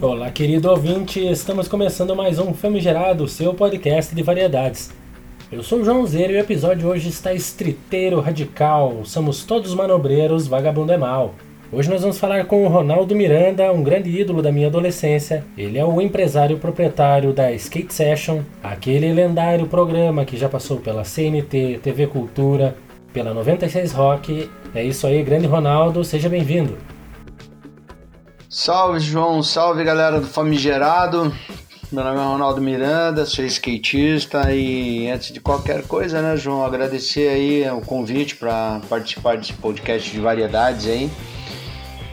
Olá, querido ouvinte, estamos começando mais um Famigerado, seu podcast de variedades. Eu sou o João Zero e o episódio hoje está estriteiro, radical, somos todos manobreiros, vagabundo é mal. Hoje nós vamos falar com o Ronaldo Miranda, um grande ídolo da minha adolescência. Ele é o empresário proprietário da Skate Session, aquele lendário programa que já passou pela CNT, TV Cultura, pela 96 Rock. É isso aí, grande Ronaldo, seja bem-vindo. Salve João, salve galera do Famigerado. Meu nome é Ronaldo Miranda, sou skatista e antes de qualquer coisa, né, João, agradecer aí o convite para participar desse podcast de variedades aí.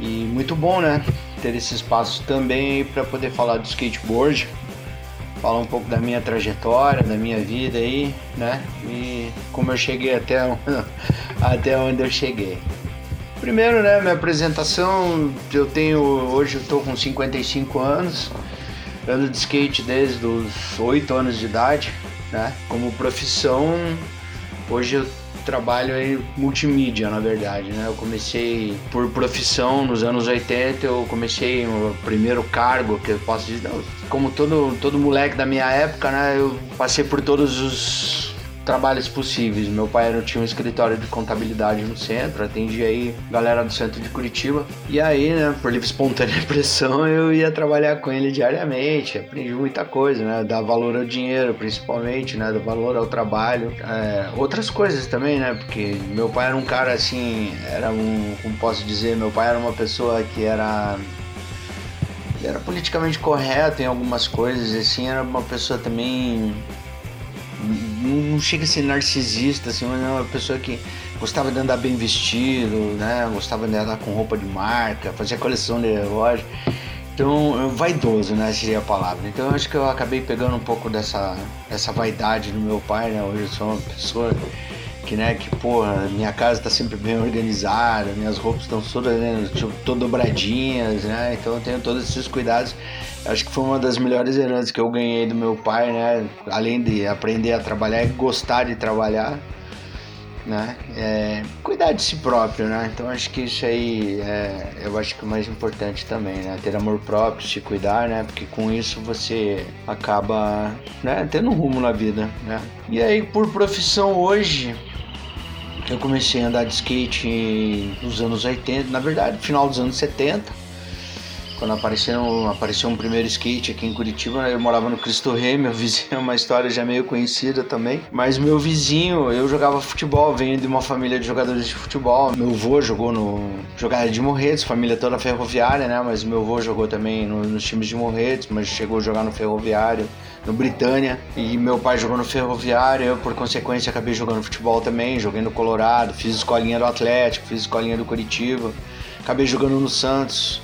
E muito bom, né, ter esse espaço também para poder falar do skateboard, falar um pouco da minha trajetória, da minha vida aí, né, e como eu cheguei até, até onde eu cheguei. Primeiro, né, minha apresentação, eu tenho, hoje eu tô com 55 anos, ando de skate desde os 8 anos de idade, né, como profissão, hoje eu trabalho em multimídia, na verdade, né, eu comecei por profissão nos anos 80, eu comecei o primeiro cargo, que eu posso dizer, como todo, todo moleque da minha época, né, eu passei por todos os trabalhos possíveis. Meu pai tinha um escritório de contabilidade no centro, atendia aí galera do centro de Curitiba. E aí, né, por livre espontânea pressão, eu ia trabalhar com ele diariamente. Aprendi muita coisa, né? Dar valor ao dinheiro, principalmente, né? Dar valor ao trabalho. É, outras coisas também, né? Porque meu pai era um cara assim, era um, como posso dizer, meu pai era uma pessoa que era era politicamente correto em algumas coisas, assim, era uma pessoa também não chega a ser narcisista, assim, mas é uma pessoa que gostava de andar bem vestido, né? Gostava de andar com roupa de marca, fazia coleção de relógio. Então, vaidoso, né? Seria a palavra. Então, acho que eu acabei pegando um pouco dessa, dessa vaidade do meu pai, né? Hoje eu sou uma pessoa que, né, que, porra, minha casa tá sempre bem organizada, minhas roupas estão todas, né, tipo, todas dobradinhas, né? Então, eu tenho todos esses cuidados Acho que foi uma das melhores heranças que eu ganhei do meu pai, né? Além de aprender a trabalhar e gostar de trabalhar, né? É, cuidar de si próprio, né? Então acho que isso aí é, eu acho que o mais importante também, né? Ter amor próprio, se cuidar, né? Porque com isso você acaba, né? Tendo um rumo na vida, né? E aí por profissão hoje eu comecei a andar de skate nos anos 80, na verdade, final dos anos 70 quando apareceu, apareceu um primeiro skate aqui em Curitiba, eu morava no Cristo Rei, meu vizinho, é uma história já meio conhecida também. Mas meu vizinho, eu jogava futebol, venho de uma família de jogadores de futebol. Meu avô jogou no. jogava de Morretes, família toda ferroviária, né? Mas meu avô jogou também no, nos times de Morretes, mas chegou a jogar no ferroviário no Britânia e meu pai jogou no Ferroviário, eu por consequência acabei jogando futebol também, joguei no Colorado, fiz escolinha do Atlético, fiz escolinha do Curitiba, acabei jogando no Santos,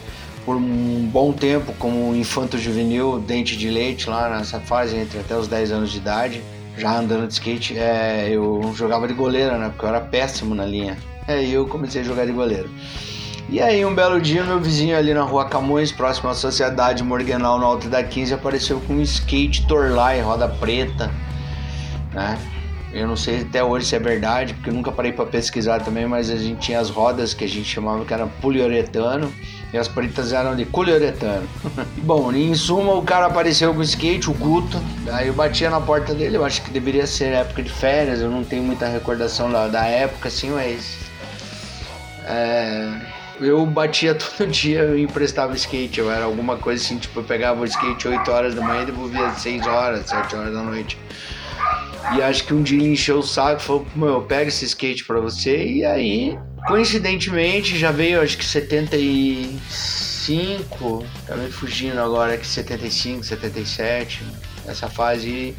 por um bom tempo como infanto juvenil, dente de leite, lá nessa fase, entre até os 10 anos de idade, já andando de skate, é, eu jogava de goleiro, né? Porque eu era péssimo na linha. É, e eu comecei a jogar de goleiro. E aí, um belo dia, meu vizinho ali na rua Camões, próximo à Sociedade Morganal, no alto da 15, apareceu com um skate Torlai, roda preta, né? Eu não sei até hoje se é verdade, porque eu nunca parei para pesquisar também, mas a gente tinha as rodas que a gente chamava que era poliuretano e as pretas eram de poliuretano. Bom, em suma, o cara apareceu com o skate, o Guto. Aí eu batia na porta dele, eu acho que deveria ser época de férias, eu não tenho muita recordação da, da época, assim, mas. É, eu batia todo dia, eu emprestava skate. Eu era alguma coisa assim, tipo, eu pegava o skate 8 horas da manhã e devolvia 6 horas, 7 horas da noite. E acho que um dia ele encheu o saco e falou: Meu, pega esse skate pra você. E aí Coincidentemente, já veio acho que 75, tá me fugindo agora que 75, 77, essa fase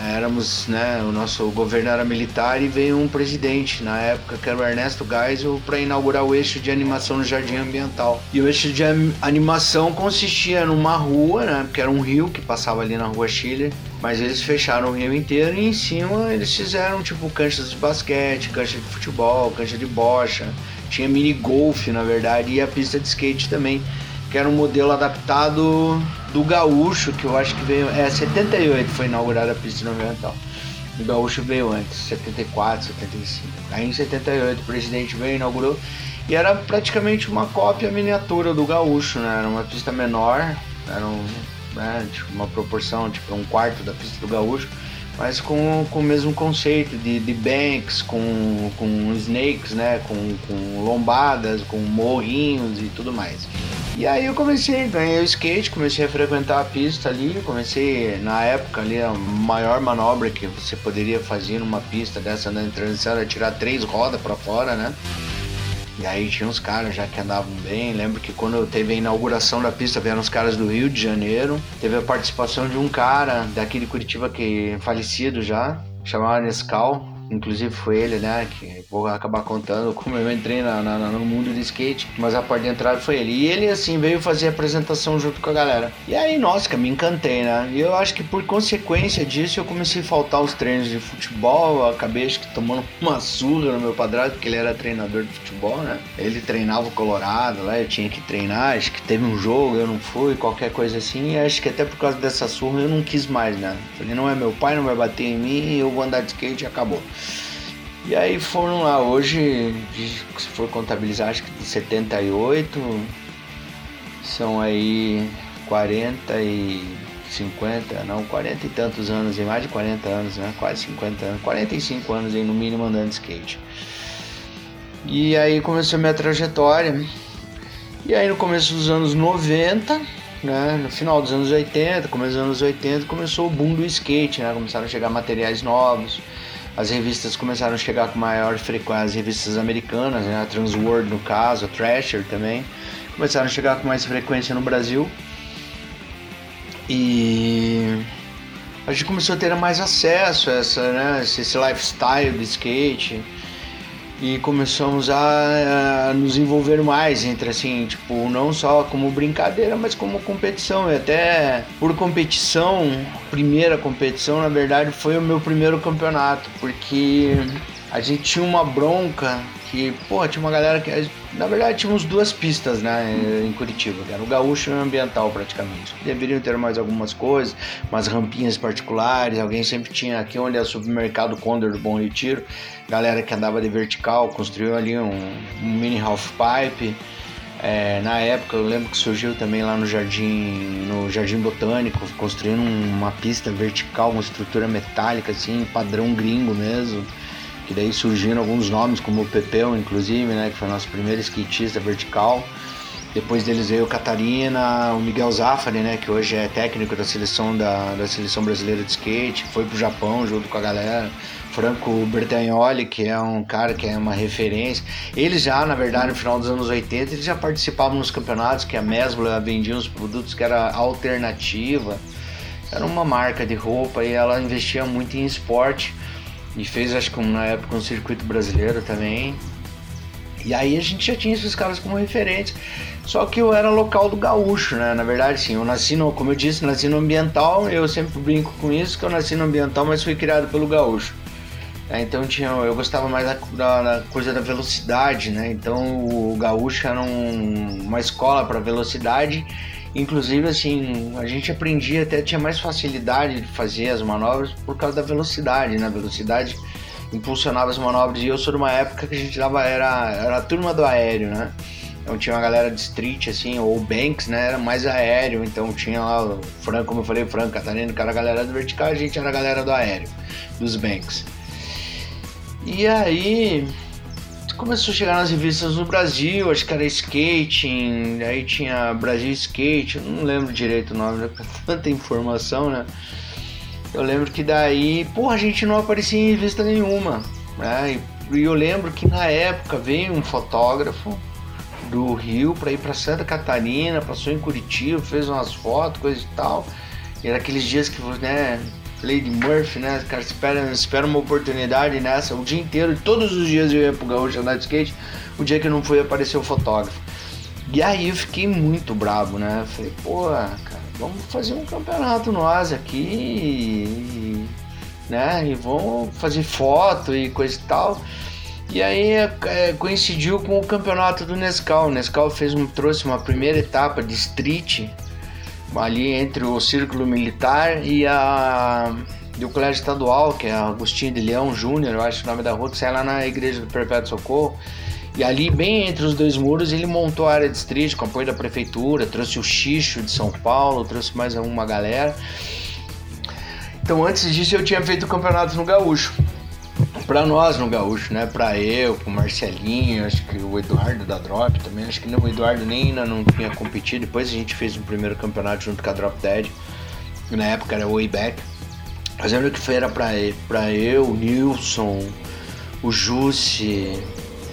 éramos, né, o nosso governo era militar e veio um presidente na época que era o Ernesto Geisel para inaugurar o eixo de animação no Jardim Ambiental. E o eixo de animação consistia numa rua, né, porque era um rio que passava ali na Rua Chile, mas eles fecharam o rio inteiro e em cima eles fizeram tipo canchas de basquete, cancha de futebol, cancha de bocha, tinha mini golf na verdade e a pista de skate também que era um modelo adaptado do gaúcho, que eu acho que veio. É, 78 foi inaugurada a pista ambiental. O Gaúcho veio antes, 74, 75. Aí em 78 o presidente veio, inaugurou e era praticamente uma cópia miniatura do Gaúcho, né? Era uma pista menor, era um, né, tipo, uma proporção, tipo um quarto da pista do Gaúcho, mas com, com o mesmo conceito de, de banks, com, com snakes, né? Com, com lombadas, com morrinhos e tudo mais. E aí eu comecei, ganhei o skate, comecei a frequentar a pista ali, comecei na época ali a maior manobra que você poderia fazer numa pista dessa na transição era tirar três rodas para fora, né? E aí tinha uns caras já que andavam bem. Lembro que quando teve a inauguração da pista, vieram os caras do Rio de Janeiro. Teve a participação de um cara daqui de Curitiba que é falecido já, chamado Nescau Inclusive foi ele, né? Que vou acabar contando como eu entrei na, na, no mundo do skate, mas a porta de entrada foi ele. E ele, assim, veio fazer a apresentação junto com a galera. E aí, nossa, que me encantei, né? E eu acho que por consequência disso eu comecei a faltar os treinos de futebol. Eu acabei, acho que, tomando uma surra no meu padrasto, porque ele era treinador de futebol, né? Ele treinava o Colorado lá, eu tinha que treinar. Acho que teve um jogo, eu não fui, qualquer coisa assim. E acho que até por causa dessa surra eu não quis mais, né? Falei, não é meu pai, não vai bater em mim, eu vou andar de skate e acabou. E aí foram lá, hoje, se for contabilizar, acho que de 78, são aí 40 e 50, não, 40 e tantos anos, e mais de 40 anos, né? Quase 50 anos, 45 anos aí no mínimo andando de skate. E aí começou a minha trajetória. E aí no começo dos anos 90, né, no final dos anos 80, começo dos anos 80, começou o boom do skate, né? Começaram a chegar materiais novos as revistas começaram a chegar com maior frequência, as revistas americanas, né, a Transworld no caso, a Thrasher também, começaram a chegar com mais frequência no Brasil. E a gente começou a ter mais acesso a essa, né, esse lifestyle de skate e começamos a, a, nos envolver mais entre assim, tipo, não só como brincadeira, mas como competição. E até por competição, primeira competição, na verdade, foi o meu primeiro campeonato, porque a gente tinha uma bronca que, tinha uma galera que. Na verdade, tínhamos duas pistas, né, em Curitiba, era o gaúcho e o ambiental praticamente. Deveriam ter mais algumas coisas, umas rampinhas particulares, alguém sempre tinha aqui onde é o supermercado Condor do Bom Retiro, galera que andava de vertical, construiu ali um, um mini half pipe. É, na época eu lembro que surgiu também lá no jardim no jardim botânico construindo uma pista vertical uma estrutura metálica assim padrão gringo mesmo daí surgiram alguns nomes, como o Pepeu, inclusive, né, que foi nosso primeiro skatista vertical. Depois deles veio o Catarina, o Miguel Zafari, né, que hoje é técnico da seleção da, da seleção brasileira de skate, foi pro Japão junto com a galera. Franco Bertagnoli, que é um cara que é uma referência. Eles já, na verdade, no final dos anos 80, eles já participavam nos campeonatos que a Mesbla vendia uns produtos que era alternativa. Era uma marca de roupa e ela investia muito em esporte. E fez, acho que na época, um circuito brasileiro também. E aí a gente já tinha esses caras como referentes. Só que eu era local do gaúcho, né? Na verdade, sim, eu nasci no, como eu disse, nasci no ambiental. Eu sempre brinco com isso, que eu nasci no ambiental, mas fui criado pelo gaúcho. É, então tinha, eu gostava mais da, da, da, coisa da velocidade, né? Então o gaúcho era um, uma escola para velocidade Inclusive, assim, a gente aprendia, até tinha mais facilidade de fazer as manobras por causa da velocidade, né? A velocidade impulsionava as manobras. E eu sou de uma época que a gente dava, era, era a turma do aéreo, né? Então tinha uma galera de street, assim, ou banks, né? Era mais aéreo. Então tinha lá o Franco, como eu falei, o Franco, Catarina, que era a galera do vertical, a gente era a galera do aéreo, dos banks. E aí, começou a chegar nas revistas no Brasil, acho que era Skating, aí tinha Brasil Skate, não lembro direito o nome, né? tanta informação, né? Eu lembro que daí, porra, a gente não aparecia em revista nenhuma, né? E eu lembro que na época veio um fotógrafo do Rio para ir para Santa Catarina, passou em Curitiba, fez umas fotos, coisa e tal. E era aqueles dias que, né, Lady Murphy, né? Cara, espera, espera uma oportunidade nessa o dia inteiro. Todos os dias eu ia pro Gaúcho andar de skate. O dia que eu não fui apareceu o fotógrafo. E aí eu fiquei muito bravo, né? Falei, pô, cara, vamos fazer um campeonato nós aqui, né? E vamos fazer foto e coisa e tal. E aí é, coincidiu com o campeonato do Nescau. O Nescau fez um, trouxe uma primeira etapa de street ali entre o círculo militar e a do colégio estadual, que é Agostinho de Leão Júnior, eu acho o nome da rua, que sai lá na igreja do Perpétuo Socorro. E ali, bem entre os dois muros, ele montou a área de street com apoio da prefeitura, trouxe o Xixo de São Paulo, trouxe mais uma galera. Então, antes disso, eu tinha feito campeonatos no Gaúcho. Pra nós no Gaúcho, né? Pra eu, com o Marcelinho, acho que o Eduardo da Drop também. Acho que não, o Eduardo nem ainda não tinha competido. Depois a gente fez um primeiro campeonato junto com a Drop Dead. Na época era o Wayback. Mas lembro que foi, era pra, pra eu, o Nilson, o Jussi,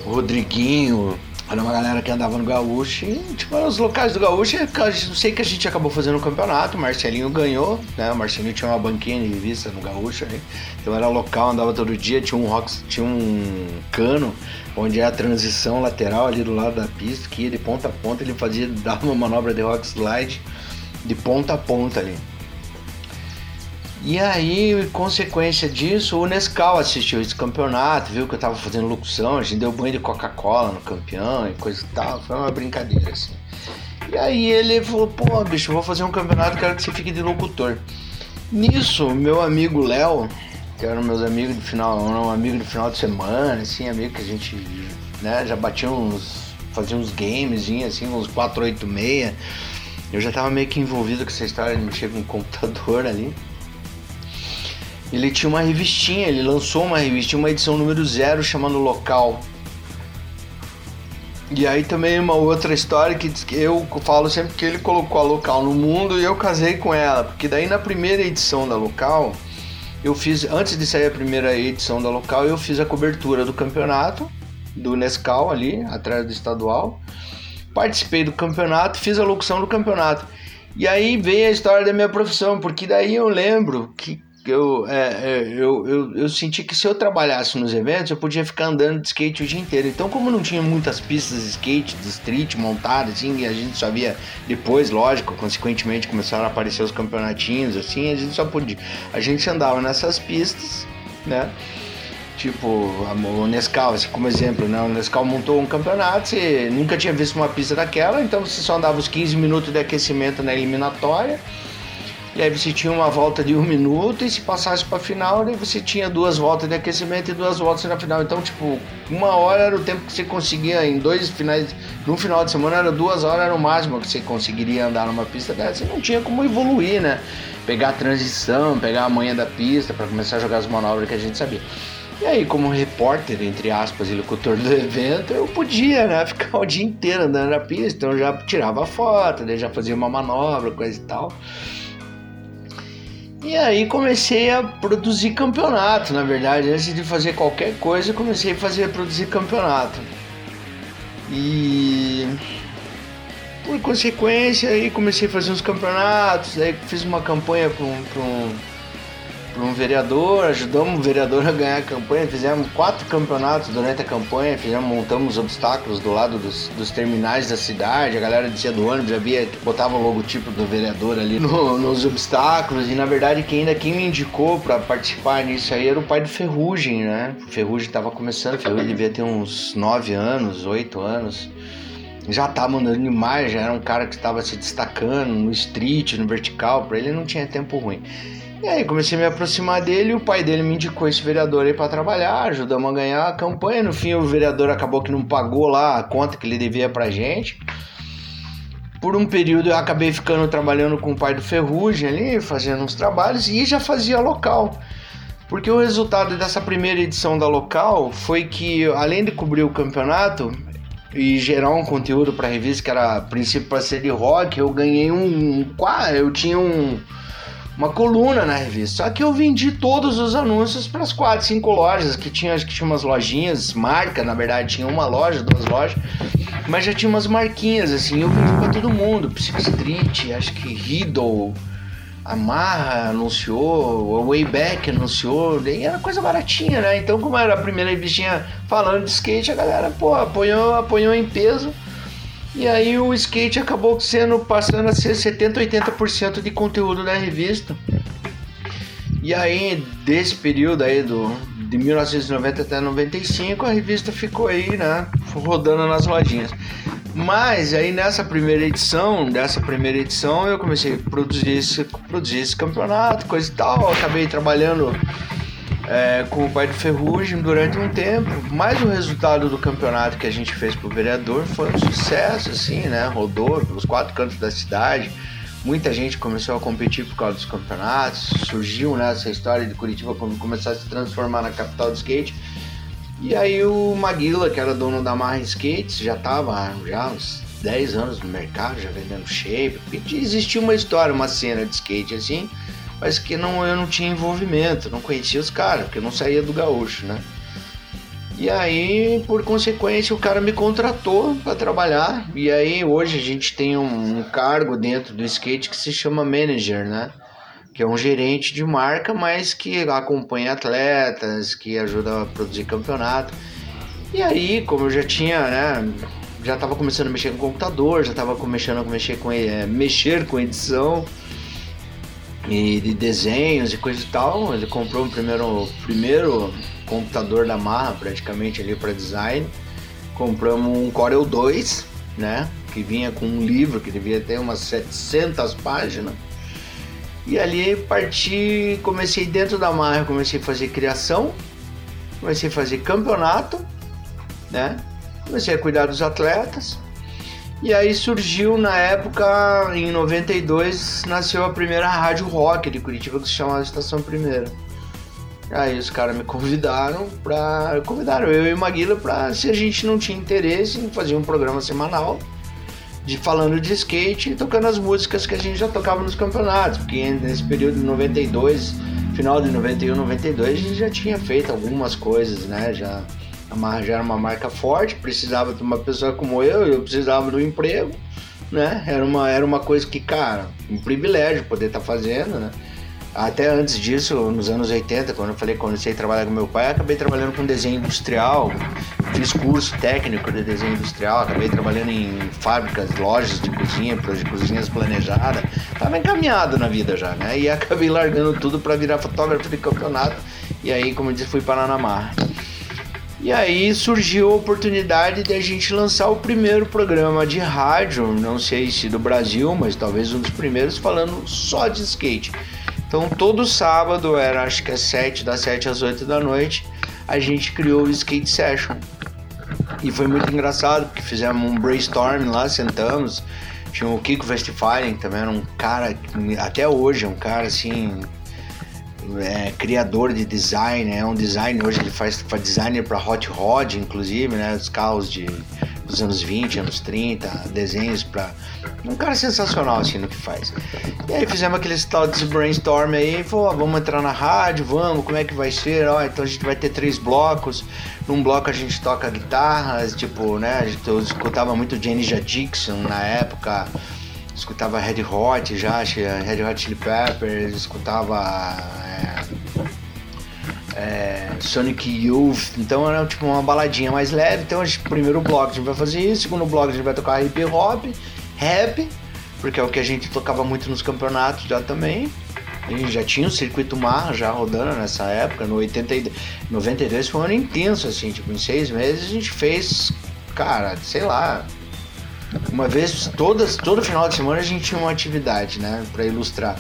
o Rodriguinho, era uma galera que andava no Gaúcho e, tipo, os locais do Gaúcho, eu sei que a gente acabou fazendo um campeonato, o Marcelinho ganhou, né? O Marcelinho tinha uma banquinha de revista no Gaúcho aí. Então era local, andava todo dia, tinha um rock, tinha um cano onde é a transição lateral ali do lado da pista, que ia de ponta a ponta, ele fazia, dava uma manobra de rock slide de ponta a ponta ali. E aí, consequência disso, o Nescau assistiu esse campeonato, viu que eu tava fazendo locução, a gente deu banho de Coca-Cola no campeão e coisa e tal, foi uma brincadeira assim. E aí ele falou, pô, bicho, vou fazer um campeonato, quero que você fique de locutor. Nisso, meu amigo Léo, que era meus amigos de final, um amigo de final de semana, assim, amigo que a gente, né, já batia uns, fazia uns games, assim, uns 486. Eu já tava meio que envolvido com essa história de mexer com o computador ali. Ele tinha uma revistinha, ele lançou uma revistinha, uma edição número zero chamando Local. E aí também uma outra história que eu falo sempre que ele colocou a Local no mundo e eu casei com ela, porque daí na primeira edição da Local, eu fiz antes de sair a primeira edição da Local, eu fiz a cobertura do campeonato do Nescau ali, atrás do estadual. Participei do campeonato, fiz a locução do campeonato. E aí veio a história da minha profissão, porque daí eu lembro que eu, é, é, eu, eu, eu senti que se eu trabalhasse nos eventos, eu podia ficar andando de skate o dia inteiro. Então, como não tinha muitas pistas de skate, de street montadas, assim, e a gente só via depois, lógico, consequentemente começaram a aparecer os campeonatinhos, assim, a gente só podia. A gente andava nessas pistas, né? Tipo, o Nescau, assim, como exemplo, né? O Nescau montou um campeonato, você nunca tinha visto uma pista daquela, então você só andava os 15 minutos de aquecimento na eliminatória e aí você tinha uma volta de um minuto e se passasse para a final, daí você tinha duas voltas de aquecimento e duas voltas na final. Então, tipo, uma hora era o tempo que você conseguia em dois finais, no final de semana era duas horas era o máximo que você conseguiria andar numa pista dessa. Você não tinha como evoluir, né? Pegar a transição, pegar a manha da pista para começar a jogar as manobras que a gente sabia. E aí, como repórter, entre aspas, e locutor do evento, eu podia, né, ficar o dia inteiro andando na pista, então eu já tirava foto, já fazia uma manobra, coisa e tal. E aí comecei a produzir campeonato, na verdade, antes de fazer qualquer coisa, comecei a fazer produzir campeonato. E por consequência aí comecei a fazer uns campeonatos, aí fiz uma campanha para um, para um vereador, ajudamos o vereador a ganhar a campanha, fizemos quatro campeonatos durante a campanha, fizemos, montamos obstáculos do lado dos, dos terminais da cidade, a galera descia do ônibus, já via, botava o logotipo do vereador ali no, nos obstáculos, e na verdade quem ainda quem me indicou para participar nisso aí era o pai do Ferrugem, né? O Ferrugem tava começando, o Ferrugem devia ter uns nove anos, oito anos já estava mandando demais, já era um cara que estava se destacando no street, no vertical, para ele não tinha tempo ruim. E aí comecei a me aproximar dele, o pai dele me indicou esse vereador aí para trabalhar, ajudamos a ganhar a campanha. No fim, o vereador acabou que não pagou lá a conta que ele devia pra gente. Por um período eu acabei ficando trabalhando com o pai do Ferrugem ali, fazendo uns trabalhos e já fazia local. Porque o resultado dessa primeira edição da local foi que, além de cobrir o campeonato e gerar um conteúdo para a revista que era a princípio para ser de rock, eu ganhei um. Eu tinha um uma coluna na revista. Só que eu vendi todos os anúncios para as quatro, cinco lojas que tinha, acho que tinha umas lojinhas, marca, na verdade, tinha uma loja, duas lojas, mas já tinha umas marquinhas assim, eu vendi para todo mundo, Psycho Street, acho que Riddle, Amarra anunciou, Wayback anunciou, e era coisa baratinha, né? Então, como era a primeira revistinha falando de skate, a galera, pô, apoiou, apoiou em peso. E aí o skate acabou sendo passando a ser 70, 80% de conteúdo da revista. E aí desse período aí do de 1990 até 95 a revista ficou aí, né, rodando nas lojinhas. Mas aí nessa primeira edição, dessa primeira edição, eu comecei a produzir esse, produzir esse campeonato, coisa e tal. Acabei trabalhando é, com o pai do Ferrugem durante um tempo, mas o resultado do campeonato que a gente fez pro vereador foi um sucesso, assim, né? Rodou pelos quatro cantos da cidade. Muita gente começou a competir por causa dos campeonatos. Surgiu né, essa história de Curitiba começar a se transformar na capital do skate. E aí o Maguila, que era dono da Marra Skates, já estava já uns 10 anos no mercado, já vendendo shape. Existia uma história, uma cena de skate assim, mas que não, eu não tinha envolvimento, não conhecia os caras, porque eu não saía do gaúcho, né? E aí, por consequência, o cara me contratou para trabalhar. E aí, hoje a gente tem um, um cargo dentro do skate que se chama manager, né? que é um gerente de marca, mas que acompanha atletas, que ajuda a produzir campeonato. E aí, como eu já tinha, né, já estava começando a mexer com computador, já estava começando a mexer com, é, mexer com edição e de desenhos e coisa e tal, ele comprou o primeiro, primeiro computador da Marra, praticamente ali para design. Compramos um Corel 2, né, que vinha com um livro que devia ter umas 700 páginas e ali parti, comecei dentro da marra, comecei a fazer criação, comecei a fazer campeonato, né? Comecei a cuidar dos atletas. E aí surgiu na época, em 92, nasceu a primeira rádio rock de Curitiba que se chamava Estação Primeira. Aí os caras me convidaram para convidaram eu e o Maguila para se a gente não tinha interesse em fazer um programa semanal de falando de skate e tocando as músicas que a gente já tocava nos campeonatos, porque nesse período de 92, final de 91, 92, a gente já tinha feito algumas coisas, né? Já, já era uma marca forte, precisava de uma pessoa como eu, eu precisava do emprego, né? Era uma, era uma coisa que, cara, um privilégio poder estar tá fazendo, né? Até antes disso, nos anos 80, quando eu falei que comecei a trabalhar com meu pai, acabei trabalhando com desenho industrial, fiz curso técnico de desenho industrial, acabei trabalhando em fábricas, lojas de cozinha, de cozinhas planejadas. Tava encaminhado na vida já, né? E acabei largando tudo para virar fotógrafo de campeonato. E aí, como eu disse, fui para Anamar. E aí surgiu a oportunidade de a gente lançar o primeiro programa de rádio, não sei se do Brasil, mas talvez um dos primeiros, falando só de skate. Então todo sábado, era acho que é 7, das 7 às 8 da noite, a gente criou o Skate Session. E foi muito engraçado, porque fizemos um brainstorm lá, sentamos. Tinha o Kiko Westphalen, também era um cara, até hoje, é um cara assim, é, criador de design, é um designer, hoje ele faz, faz designer para Hot Rod, inclusive, né, os carros de, dos anos 20, anos 30, desenhos para um cara sensacional assim no que faz. E aí fizemos aquele tal de brainstorm aí, falou, vamos entrar na rádio, vamos, como é que vai ser? Ó, então a gente vai ter três blocos. Num bloco a gente toca guitarras, tipo, né, a gente, eu escutava muito Jenny Dixon na época, escutava Red Hot já, Red Hot Chili Peppers, escutava é, é, Sonic Youth, então era tipo uma baladinha mais leve. Então, gente, primeiro bloco a gente vai fazer isso, segundo bloco a gente vai tocar hip hop, rap, porque é o que a gente tocava muito nos campeonatos já também. A gente já tinha o circuito mar já rodando nessa época, no 80, 92 foi um ano intenso, assim, tipo, em seis meses a gente fez, cara, sei lá, uma vez, todas, todo final de semana a gente tinha uma atividade, né, para ilustrar.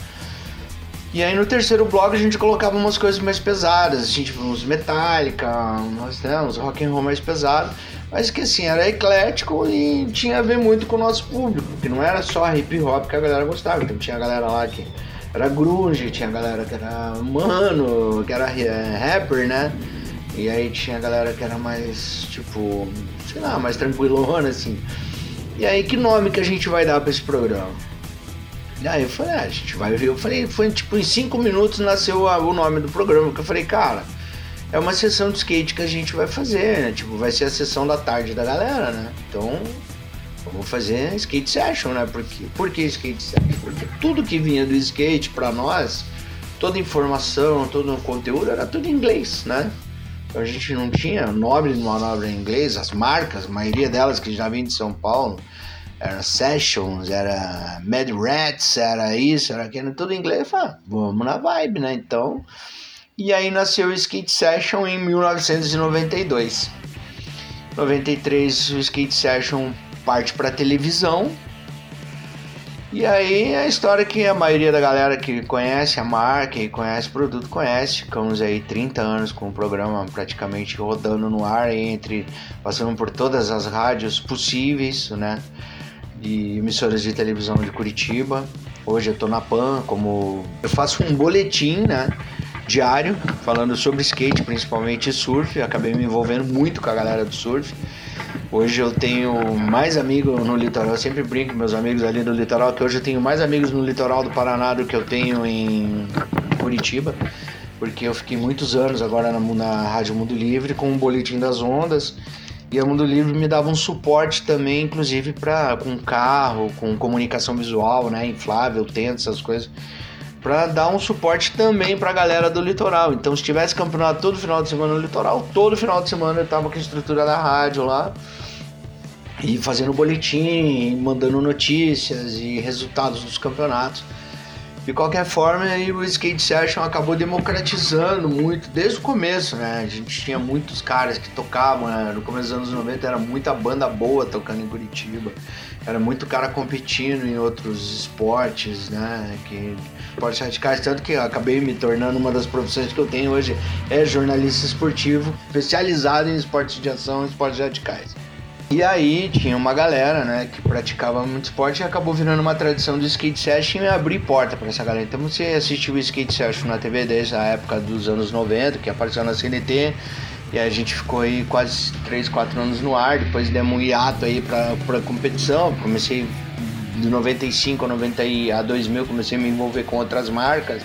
E aí no terceiro bloco a gente colocava umas coisas mais pesadas, assim, tipo uns Metallica, uns, né, uns rock and roll mais pesados, mas que assim, era eclético e tinha a ver muito com o nosso público, que não era só hip hop que a galera gostava, então tinha a galera lá que era grunge, tinha a galera que era mano, que era é, rapper, né? E aí tinha a galera que era mais, tipo, sei lá, mais tranquilona, assim. E aí, que nome que a gente vai dar para esse programa? E aí eu falei, ah, a gente vai ver. Eu falei, foi tipo em cinco minutos nasceu o nome do programa. Que eu falei, cara, é uma sessão de skate que a gente vai fazer, né? Tipo, vai ser a sessão da tarde da galera, né? Então, vamos fazer skate session, né? Porque, por que skate session? Porque tudo que vinha do skate para nós, toda informação, todo o conteúdo era tudo em inglês, né? A gente não tinha nobre de manobra em inglês, as marcas, a maioria delas que já vinham de São Paulo, era Sessions, era Mad Rats, era isso, era aquilo, tudo em inglês. Falei, ah, vamos na vibe, né? Então. E aí nasceu o Skate Session em 1992. 93 o Skate Session parte para televisão. E aí a história que a maioria da galera que conhece a marca e conhece o produto conhece. Ficamos aí 30 anos com o programa praticamente rodando no ar, entre passando por todas as rádios possíveis, né? De emissoras de televisão de Curitiba. Hoje eu tô na PAN, como eu faço um boletim, né? Diário, falando sobre skate, principalmente surf. Acabei me envolvendo muito com a galera do surf. Hoje eu tenho mais amigos no litoral, eu sempre brinco com meus amigos ali do litoral, que hoje eu tenho mais amigos no litoral do Paraná do que eu tenho em Curitiba, porque eu fiquei muitos anos agora na, na Rádio Mundo Livre com o Boletim das Ondas, e a Mundo Livre me dava um suporte também, inclusive para com carro, com comunicação visual, né, inflável, tento, essas coisas para dar um suporte também para a galera do litoral. Então, se tivesse campeonato todo final de semana no litoral, todo final de semana eu tava com a estrutura da rádio lá e fazendo boletim, mandando notícias e resultados dos campeonatos. De qualquer forma, aí o Skate Session acabou democratizando muito desde o começo, né? A gente tinha muitos caras que tocavam, né? no começo dos anos 90 era muita banda boa tocando em Curitiba, era muito cara competindo em outros esportes, né? Que esportes radicais, tanto que acabei me tornando uma das profissões que eu tenho hoje é jornalista esportivo, especializado em esportes de ação e esportes radicais. E aí tinha uma galera, né, que praticava muito esporte e acabou virando uma tradição do skate session e abrir porta para essa galera. Então você assistiu o skate session na TV desde a época dos anos 90, que apareceu na CNT, e a gente ficou aí quase 3, 4 anos no ar, depois demos um hiato aí pra, pra competição, comecei de 95 a 90 a 2000 comecei a me envolver com outras marcas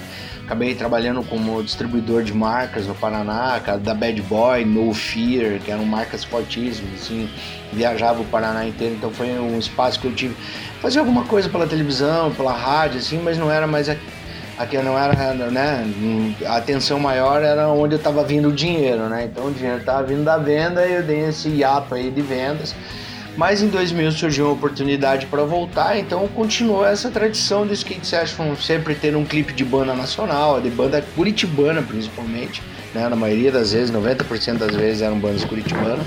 acabei trabalhando como distribuidor de marcas no Paraná, da Bad Boy, No Fear, que eram marcas fortíssimas, assim, viajava o Paraná inteiro, então foi um espaço que eu tive. Fazia alguma coisa pela televisão, pela rádio, assim, mas não era mais aqui não era, né, a atenção maior era onde estava vindo o dinheiro, né, então o dinheiro estava vindo da venda e eu dei esse hiato aí de vendas, mas em 2000 surgiu uma oportunidade para voltar, então continuou essa tradição do skate session sempre ter um clipe de banda nacional, de banda curitibana principalmente, né? Na maioria das vezes, 90% das vezes eram bandas curitibanas.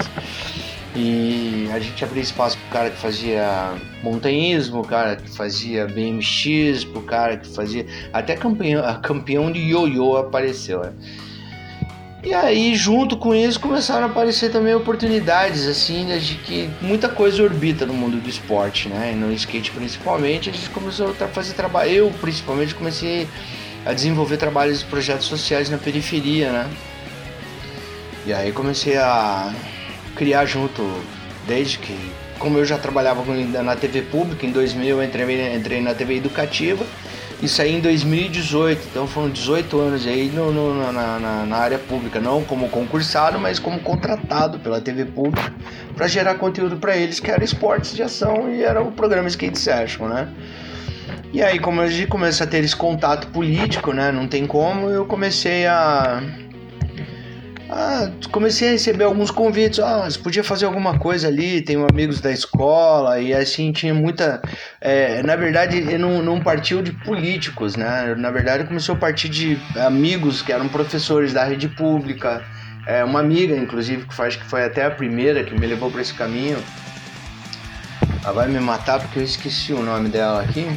E a gente abria espaço pro cara que fazia montanhismo, o cara que fazia BMX, pro cara que fazia. Até campeão, campeão de ioiô apareceu, né? E aí, junto com isso, começaram a aparecer também oportunidades, assim, de que muita coisa orbita no mundo do esporte, né? E no skate principalmente, a gente começou a fazer trabalho. Eu, principalmente, comecei a desenvolver trabalhos e projetos sociais na periferia, né? E aí comecei a criar junto, desde que, como eu já trabalhava na TV pública, em 2000 eu entrei, entrei na TV educativa isso aí em 2018, então foram 18 anos aí no, no, na, na, na, área pública, não como concursado, mas como contratado pela TV pública para gerar conteúdo para eles, que era esportes de ação e era o programa Skate Session, né? E aí, como a gente começa a ter esse contato político, né? Não tem como, eu comecei a ah, comecei a receber alguns convites. Ah, você podia fazer alguma coisa ali, tenho amigos da escola, e assim tinha muita. É, na verdade, não, não partiu de políticos, né? Na verdade, começou a partir de amigos que eram professores da rede pública. É, uma amiga, inclusive, que faz que foi até a primeira que me levou para esse caminho. Ela vai me matar porque eu esqueci o nome dela aqui,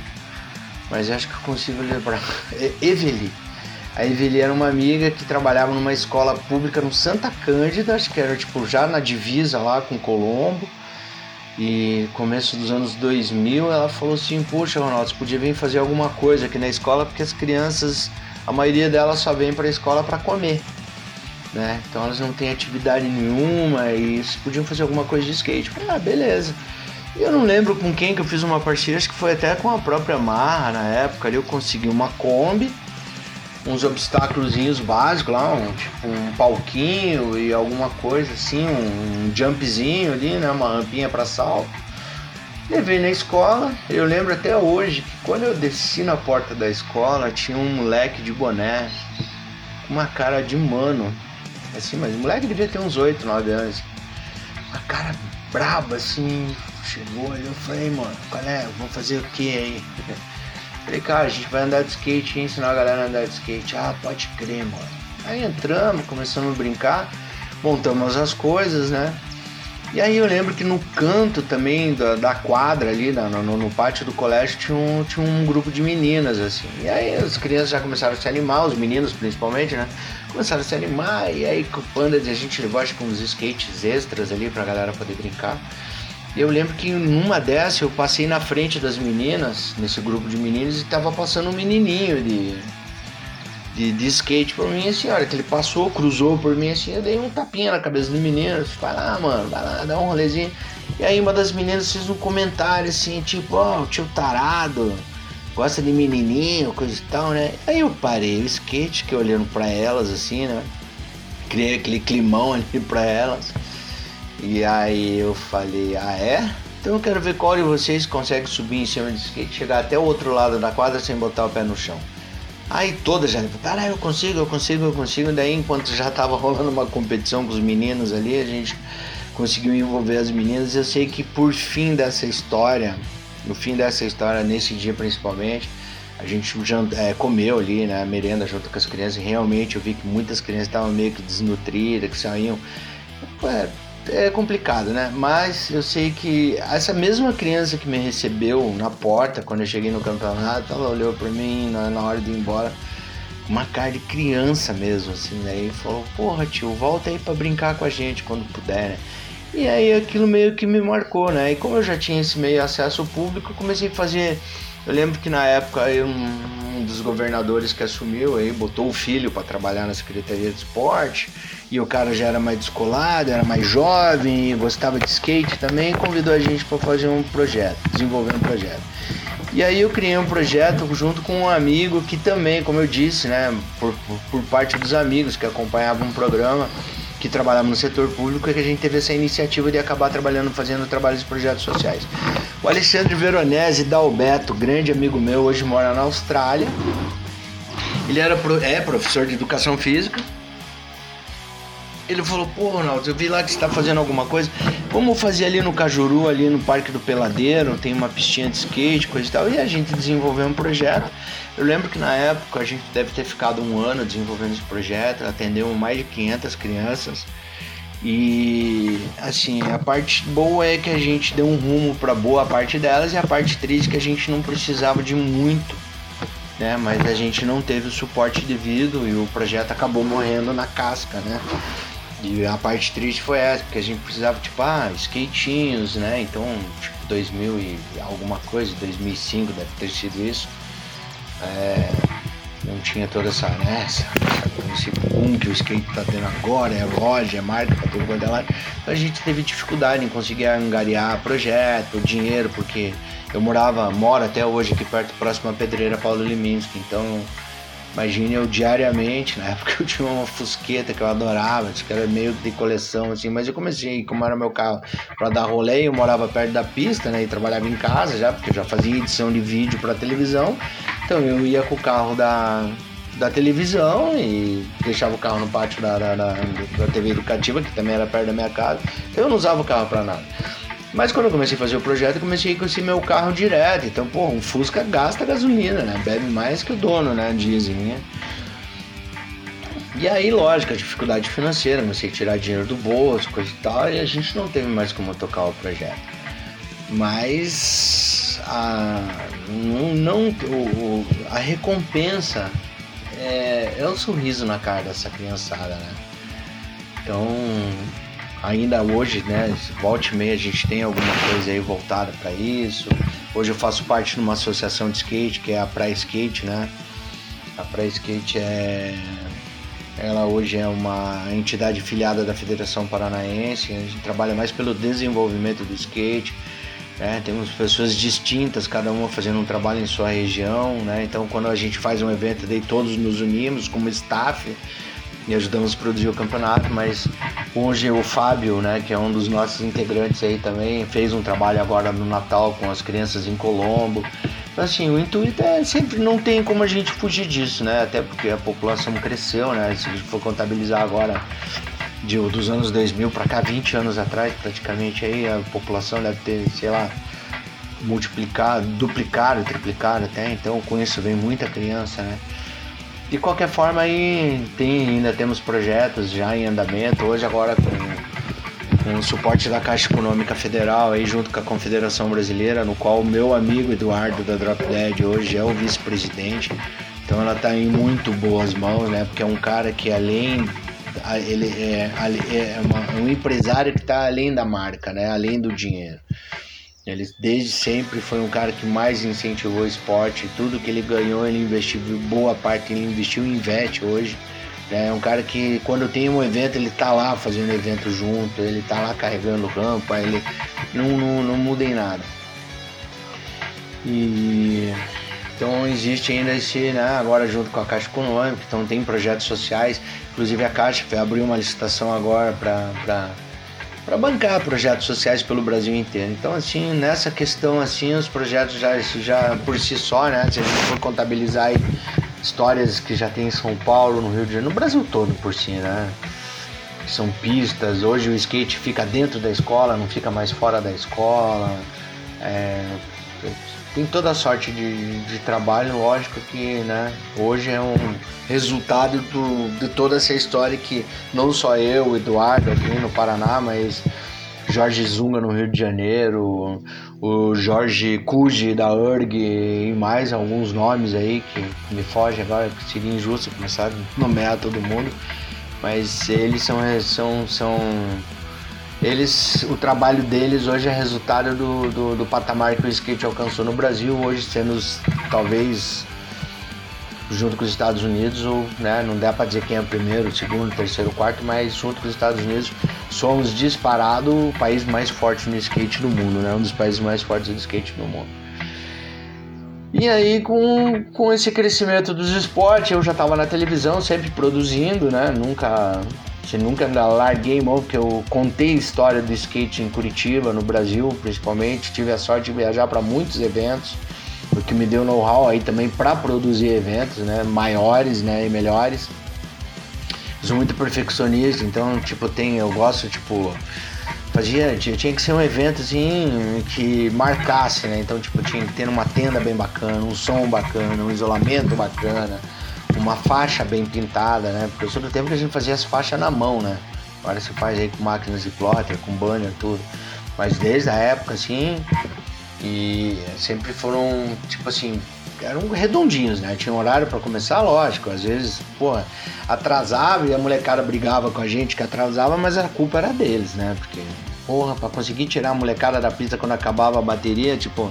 mas acho que eu consigo lembrar. É Eveli. A Eveli era uma amiga que trabalhava numa escola pública no Santa Cândida, acho que era tipo já na divisa lá com Colombo. E começo dos anos 2000, ela falou assim: Poxa, Ronaldo, você podia vir fazer alguma coisa aqui na escola, porque as crianças, a maioria delas só vem para a escola para comer, né? Então elas não têm atividade nenhuma e vocês podiam fazer alguma coisa de skate. falei, ah, beleza. E eu não lembro com quem que eu fiz uma parceria, acho que foi até com a própria Marra na época. Ali eu consegui uma Kombi uns obstáculos básicos lá, um, tipo um palquinho e alguma coisa assim, um, jumpzinho ali, né? Uma rampinha para salto. Levei na escola, eu lembro até hoje que quando eu desci na porta da escola tinha um moleque de boné, uma cara de mano, assim, mas o moleque devia ter uns 8, 9 anos. Uma cara braba assim, chegou ali, eu falei, mano, qual é? Vou fazer o que aí? Falei, cara, a gente vai andar de skate ensinar a galera a andar de skate. Ah, pode crer, mano. Aí entramos, começamos a brincar, montamos as coisas, né? E aí eu lembro que no canto também da, da quadra ali, no, no, no, pátio do colégio, tinha um, tinha um grupo de meninas, assim. E aí as crianças já começaram a se animar, os meninos principalmente, né? Começaram a se animar, e aí com o Panda a gente levou acho que uns skates extras ali pra galera poder brincar. Eu lembro que numa dessas eu passei na frente das meninas, nesse grupo de meninos, e tava passando um menininho de de, de skate por mim, assim, a hora que ele passou, cruzou por mim, assim, eu dei um tapinha na cabeça do menino, vai lá, mano, vai lá, dá um rolezinho. E aí uma das meninas fez um comentário assim, tipo, ó, oh, o tio tarado, gosta de menininho, coisa e tal, né? Aí eu parei o skate, que olhando para elas, assim, né? Criei aquele climão ali pra elas. E aí eu falei, ah é? Então eu quero ver qual de vocês consegue subir em cima do skate, chegar até o outro lado da quadra sem botar o pé no chão. Aí todas já, cara, eu consigo, eu consigo, eu consigo. Daí, enquanto já tava rolando uma competição com os meninos ali, a gente conseguiu envolver as meninas. Eu sei que por fim dessa história, no fim dessa história, nesse dia principalmente, a gente é, comeu ali, né, merenda junto com as crianças. E realmente eu vi que muitas crianças estavam meio que desnutridas, que saíam. É, é complicado, né? Mas eu sei que essa mesma criança que me recebeu na porta quando eu cheguei no campeonato, ela olhou para mim na, na, hora de ir embora, uma cara de criança mesmo, assim, daí falou: Porra, tio, volta aí para brincar com a gente quando puder, né? E aí aquilo meio que me marcou, né? E como eu já tinha esse meio acesso ao público, comecei a fazer. Eu lembro que na época um dos governadores que assumiu aí botou o filho para trabalhar na Secretaria de Esporte e o cara já era mais descolado, era mais jovem, gostava de skate também, convidou a gente para fazer um projeto, desenvolver um projeto. E aí eu criei um projeto junto com um amigo que também, como eu disse, né, por, por, por parte dos amigos que acompanhavam um programa, que trabalhava no setor público, é que a gente teve essa iniciativa de acabar trabalhando, fazendo trabalhos de projetos sociais. O Alexandre Veronese Dalbeto, grande amigo meu, hoje mora na Austrália. Ele era, é professor de educação física, ele falou, pô, Ronaldo, eu vi lá que você tá fazendo alguma coisa. Vamos fazer ali no Cajuru, ali no Parque do Peladeiro, tem uma pistinha de skate, coisa e tal. E a gente desenvolveu um projeto. Eu lembro que na época a gente deve ter ficado um ano desenvolvendo esse projeto, atendeu mais de 500 crianças. E assim, a parte boa é que a gente deu um rumo para boa parte delas e a parte triste é que a gente não precisava de muito, né? Mas a gente não teve o suporte devido e o projeto acabou morrendo na casca, né? E a parte triste foi essa, porque a gente precisava, tipo, ah, skatinhos, né? Então, tipo, 2000 e alguma coisa, 2005 deve ter sido isso. É, não tinha toda essa, né, essa, esse boom que o skate tá tendo agora, é loja, é marca, tá tudo quanto é lá. Então a gente teve dificuldade em conseguir angariar projeto, dinheiro, porque eu morava, moro até hoje aqui perto, próximo à pedreira Paulo Liminski, então Imagine eu diariamente, na época eu tinha uma fusqueta que eu adorava, que era meio de coleção, assim, mas eu comecei, como era meu carro para dar rolê, eu morava perto da pista, né, e trabalhava em casa já, porque eu já fazia edição de vídeo para televisão, então eu ia com o carro da, da televisão e deixava o carro no pátio da, da, da, da TV educativa, que também era perto da minha casa, então eu não usava o carro para nada. Mas quando eu comecei a fazer o projeto, eu comecei com esse meu carro direto. Então, pô, um Fusca gasta gasolina, né? Bebe mais que o dono, né? Dizem, né? E aí, lógico, a dificuldade financeira, comecei a tirar dinheiro do bolso, coisa e tal, e a gente não teve mais como tocar o projeto. Mas a, não, não o, a recompensa é, é o sorriso na cara dessa criançada, né? Então, ainda hoje, né, volte meia a gente tem alguma coisa aí voltada para isso. Hoje eu faço parte de uma associação de skate, que é a Praia Skate, né? A Praia Skate é ela hoje é uma entidade filiada da Federação Paranaense, a gente trabalha mais pelo desenvolvimento do skate, né? temos pessoas distintas, cada uma fazendo um trabalho em sua região, né? então quando a gente faz um evento, daí todos nos unimos como staff, e ajudamos a produzir o campeonato, mas hoje o Fábio, né, que é um dos nossos integrantes aí também, fez um trabalho agora no Natal com as crianças em Colombo. Então, assim, o intuito é sempre, não tem como a gente fugir disso, né, até porque a população cresceu, né, se a gente for contabilizar agora de, dos anos 2000 para cá, 20 anos atrás praticamente aí, a população deve ter, sei lá, multiplicado, duplicado, triplicado até, então com isso vem muita criança, né. De qualquer forma, aí tem, ainda temos projetos já em andamento. Hoje, agora com, com o suporte da Caixa Econômica Federal aí junto com a Confederação Brasileira, no qual o meu amigo Eduardo da Drop Dead hoje é o vice-presidente. Então ela está em muito boas mãos, né? Porque é um cara que além ele é, é uma, um empresário que está além da marca, né? Além do dinheiro. Ele desde sempre foi um cara que mais incentivou o esporte. Tudo que ele ganhou, ele investiu boa parte, ele investiu em investe hoje. É um cara que quando tem um evento, ele tá lá fazendo evento junto, ele tá lá carregando rampa, ele não, não, não muda em nada. E então existe ainda esse, né, agora junto com a Caixa Econômica, então tem projetos sociais, inclusive a Caixa abriu uma licitação agora para para bancar projetos sociais pelo Brasil inteiro. Então assim, nessa questão assim, os projetos já, já por si só, né, se a gente for contabilizar aí, histórias que já tem em São Paulo, no Rio de Janeiro, no Brasil todo por si, né? São pistas, hoje o skate fica dentro da escola, não fica mais fora da escola. É, tem toda a sorte de, de trabalho, lógico que né, hoje é um resultado do, de toda essa história que não só eu, Eduardo aqui no Paraná, mas Jorge Zunga no Rio de Janeiro, o Jorge Cuji da URG e mais alguns nomes aí que me fogem agora, que seria injusto começar a nomear todo mundo, mas eles são, são, são eles, o trabalho deles hoje é resultado do, do, do patamar que o skate alcançou no Brasil, hoje sendo talvez junto com os Estados Unidos, ou né, não dá para dizer quem é o primeiro, segundo, terceiro, quarto, mas junto com os Estados Unidos somos disparado o país mais forte no skate no mundo, né, um dos países mais fortes do skate no mundo. E aí com, com esse crescimento dos esportes, eu já estava na televisão, sempre produzindo, né, nunca nunca larguei mão, porque eu contei a história do skate em Curitiba, no Brasil principalmente, tive a sorte de viajar para muitos eventos o que me deu know-how aí também para produzir eventos, né, maiores, né, e melhores. sou muito perfeccionista, então, tipo, tem, eu gosto, tipo, fazia, tinha que ser um evento assim que marcasse, né? Então, tipo, tinha que ter uma tenda bem bacana, um som bacana, um isolamento bacana, uma faixa bem pintada, né? Porque eu sou do tempo que a gente fazia as faixas na mão, né? Agora se faz aí com máquinas de plotter, com banner, tudo. Mas desde a época, assim, e sempre foram, tipo assim, eram redondinhos, né? Tinha horário para começar, lógico. Às vezes, pô, atrasava e a molecada brigava com a gente que atrasava, mas a culpa era deles, né? Porque, porra, pra conseguir tirar a molecada da pista quando acabava a bateria, tipo,